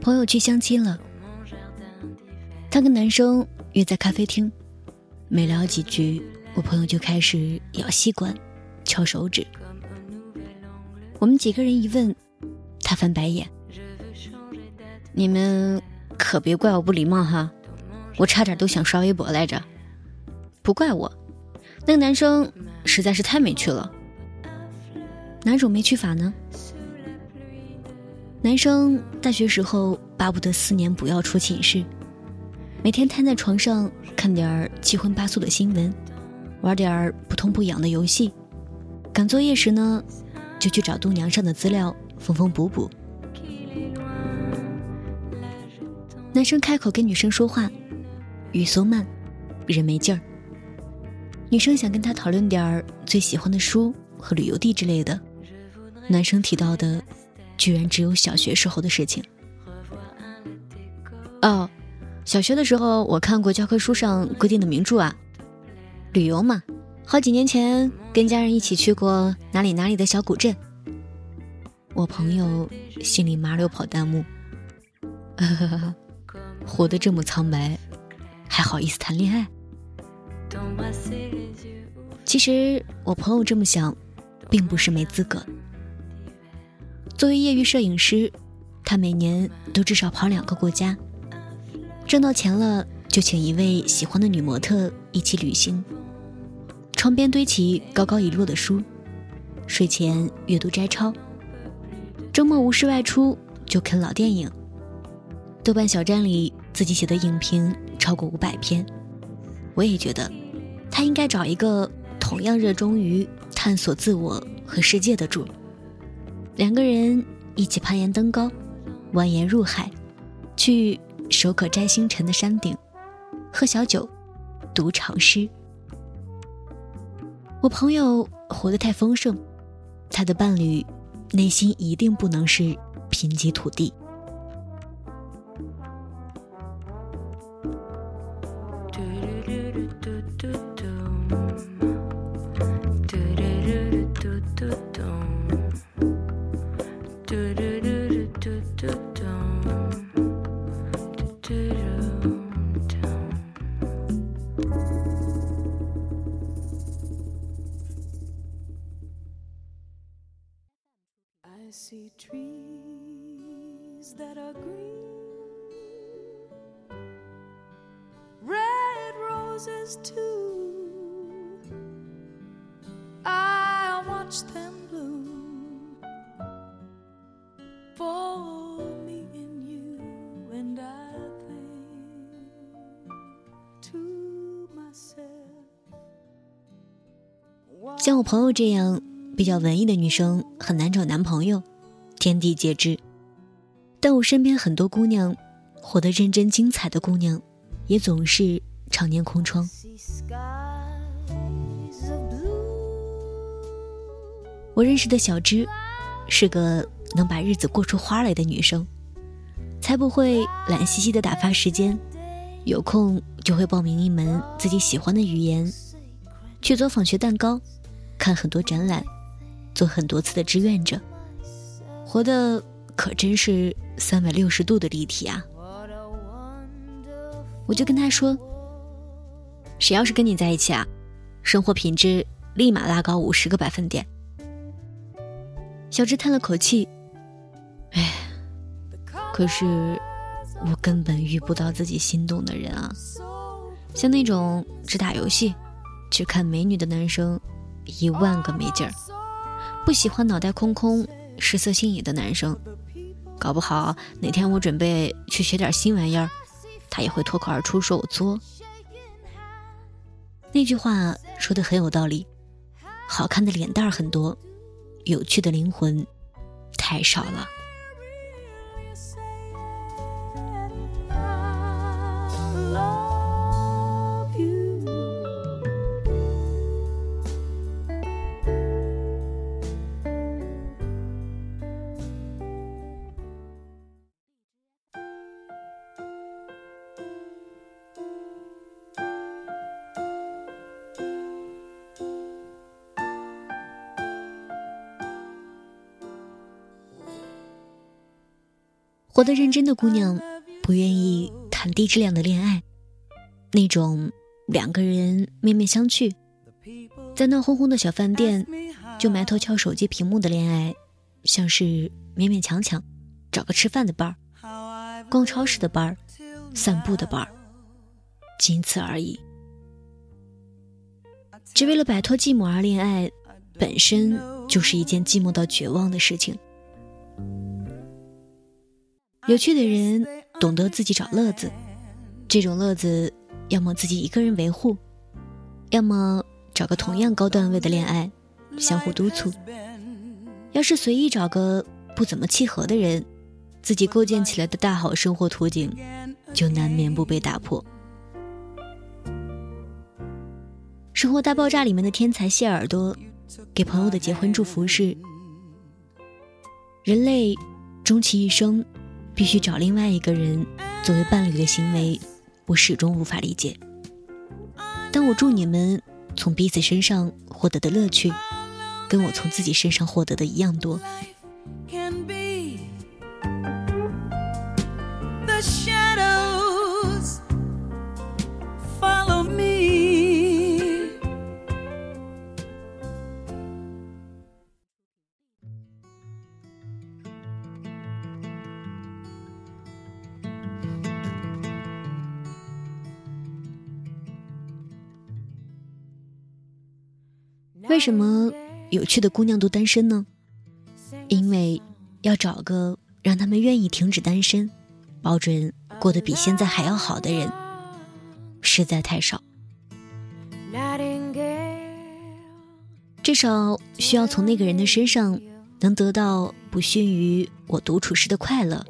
朋友去相亲了，他跟男生约在咖啡厅，没聊几句，我朋友就开始咬吸管、敲手指。我们几个人一问，他翻白眼：“你们可别怪我不礼貌哈，我差点都想刷微博来着。不怪我，那个男生实在是太没趣了。哪种没趣法呢？”男生大学时候巴不得四年不要出寝室，每天瘫在床上看点七荤八素的新闻，玩点不痛不痒的游戏。赶作业时呢，就去找度娘上的资料缝缝补补。男生开口跟女生说话，语速慢，人没劲儿。女生想跟他讨论点儿最喜欢的书和旅游地之类的，男生提到的。居然只有小学时候的事情。哦，小学的时候我看过教科书上规定的名著啊，旅游嘛，好几年前跟家人一起去过哪里哪里的小古镇。我朋友心里麻溜跑弹幕，活得这么苍白，还好意思谈恋爱？其实我朋友这么想，并不是没资格。作为业余摄影师，他每年都至少跑两个国家，挣到钱了就请一位喜欢的女模特一起旅行。床边堆起高高一摞的书，睡前阅读摘抄。周末无事外出就啃老电影。豆瓣小站里自己写的影评超过五百篇。我也觉得，他应该找一个同样热衷于探索自我和世界的主。两个人一起攀岩登高，蜿蜒入海，去手可摘星辰的山顶，喝小酒，读长诗。我朋友活得太丰盛，他的伴侣内心一定不能是贫瘠土地。Trees that are green, red roses too. I watch them bloom for me and you, and I think to myself. 像我朋友这样比较文艺的女生很难找男朋友，天地皆知。但我身边很多姑娘，活得认真精彩的姑娘，也总是常年空窗。我认识的小芝，是个能把日子过出花来的女生，才不会懒兮兮的打发时间，有空就会报名一门自己喜欢的语言，去做访学蛋糕，看很多展览。做很多次的志愿者，活的可真是三百六十度的立体啊！我就跟他说：“谁要是跟你在一起啊，生活品质立马拉高五十个百分点。”小智叹了口气：“哎，可是我根本遇不到自己心动的人啊！像那种只打游戏、只看美女的男生，一万个没劲儿。”不喜欢脑袋空空、失色性也的男生，搞不好哪天我准备去学点新玩意儿，他也会脱口而出说我作。那句话说的很有道理，好看的脸蛋儿很多，有趣的灵魂太少了。活得认真的姑娘，不愿意谈低质量的恋爱，那种两个人面面相觑，在闹哄哄的小饭店就埋头敲手机屏幕的恋爱，像是勉勉强强找个吃饭的伴儿，逛超市的伴儿，散步的伴儿，仅此而已。只为了摆脱寂寞而恋爱，本身就是一件寂寞到绝望的事情。有趣的人懂得自己找乐子，这种乐子要么自己一个人维护，要么找个同样高段位的恋爱，相互督促。要是随意找个不怎么契合的人，自己构建起来的大好生活图景就难免不被打破。《生活大爆炸》里面的天才谢耳朵给朋友的结婚祝福是：人类终其一生。必须找另外一个人作为伴侣的行为，我始终无法理解。但我祝你们从彼此身上获得的乐趣，跟我从自己身上获得的一样多。为什么有趣的姑娘都单身呢？因为要找个让他们愿意停止单身，保准过得比现在还要好的人，实在太少。至少需要从那个人的身上能得到不逊于我独处时的快乐，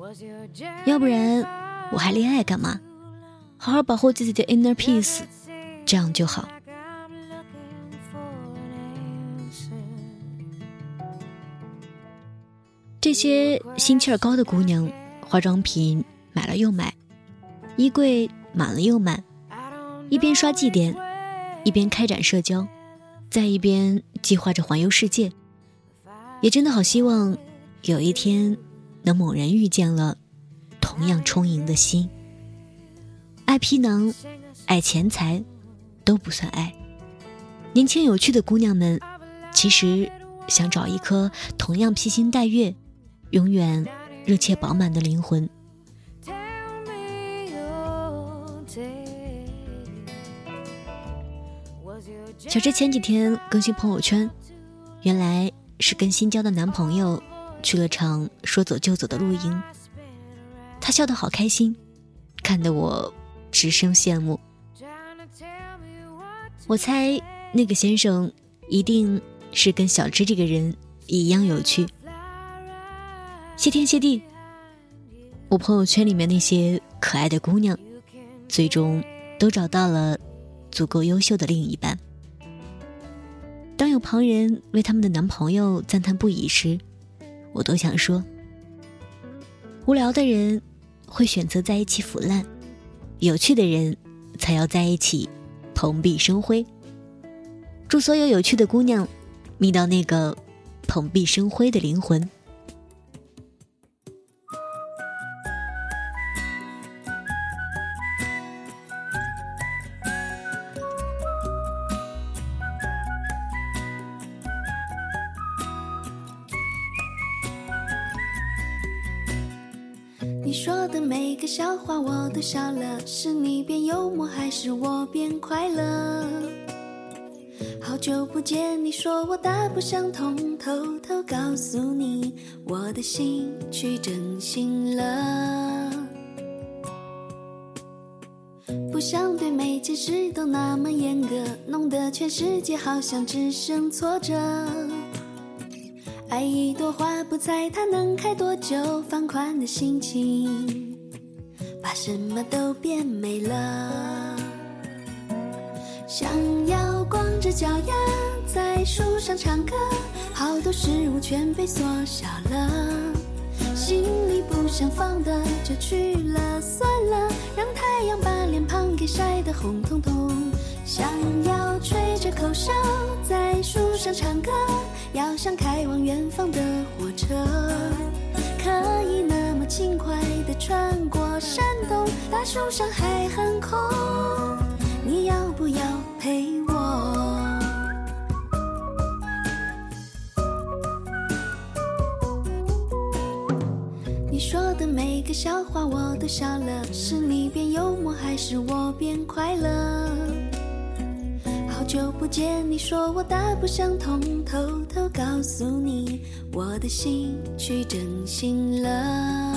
要不然我还恋爱干嘛？好好保护自己的 inner peace，这样就好。这些心气儿高的姑娘，化妆品买了又买，衣柜满了又满，一边刷绩点，一边开展社交，在一边计划着环游世界。也真的好希望有一天能猛然遇见了同样充盈的心。爱皮囊，爱钱财，都不算爱。年轻有趣的姑娘们，其实想找一颗同样披星戴月。永远热切饱满的灵魂。小芝前几天更新朋友圈，原来是跟新交的男朋友去了场说走就走的露营。他笑得好开心，看得我直生羡慕。我猜那个先生一定是跟小芝这个人一样有趣。谢天谢地，我朋友圈里面那些可爱的姑娘，最终都找到了足够优秀的另一半。当有旁人为他们的男朋友赞叹不已时，我都想说：无聊的人会选择在一起腐烂，有趣的人才要在一起蓬荜生辉。祝所有有趣的姑娘，觅到那个蓬荜生辉的灵魂。你说的每个笑话我都笑了，是你变幽默还是我变快乐？好久不见，你说我大不相同，偷偷告诉你，我的心去整形了。不想对每件事都那么严格，弄得全世界好像只剩挫折。爱一朵花，不猜它能开多久。放宽的心情，把什么都变美了。想要光着脚丫在树上唱歌，好多事物全被缩小了。心里不想放的就去了，算了，让太阳把脸庞给晒得红彤彤。想要吹着口哨在树上唱歌。要像开往远方的火车，可以那么轻快地穿过山洞，大树上还很空，你要不要陪我？每个笑话我都笑了，是你变幽默还是我变快乐？好久不见，你说我大不相同，偷偷告诉你，我的心去整形了。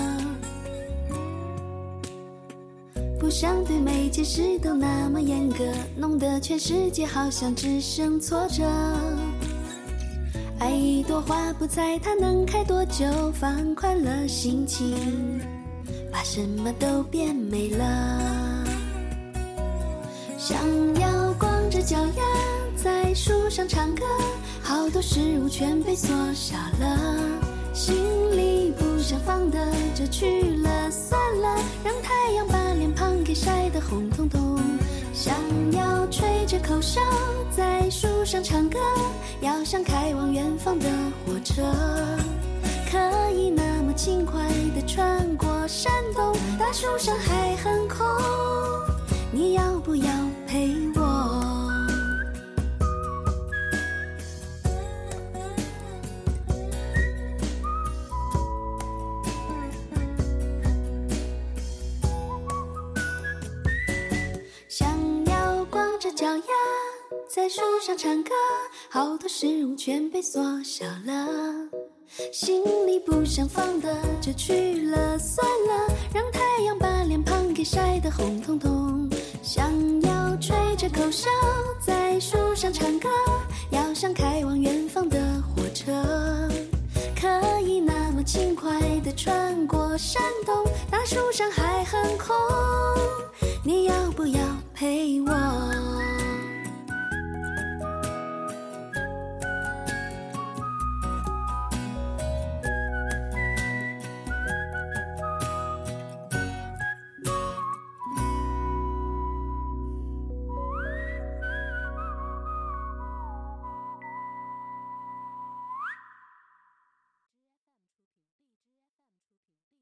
不想对每件事都那么严格，弄得全世界好像只剩挫折。爱一朵花，不猜它能开多久，放宽了心情，把什么都变美了。想要光着脚丫在树上唱歌，好多事物全被缩小了，心里不想放的就去了算了，让太阳把脸庞给晒得红彤彤。想要吹着口哨在树上唱歌，要像开往远方的火车，可以那么轻快地穿过山洞，大树上还很空，你要不要陪在树上唱歌，好多事物全被缩小了，心里不想放的就去了算了，让太阳把脸庞给晒得红彤彤。想要吹着口哨在树上唱歌，要像开往远方的火车，可以那么轻快地穿过山洞，大树上还很空，你要不要陪我？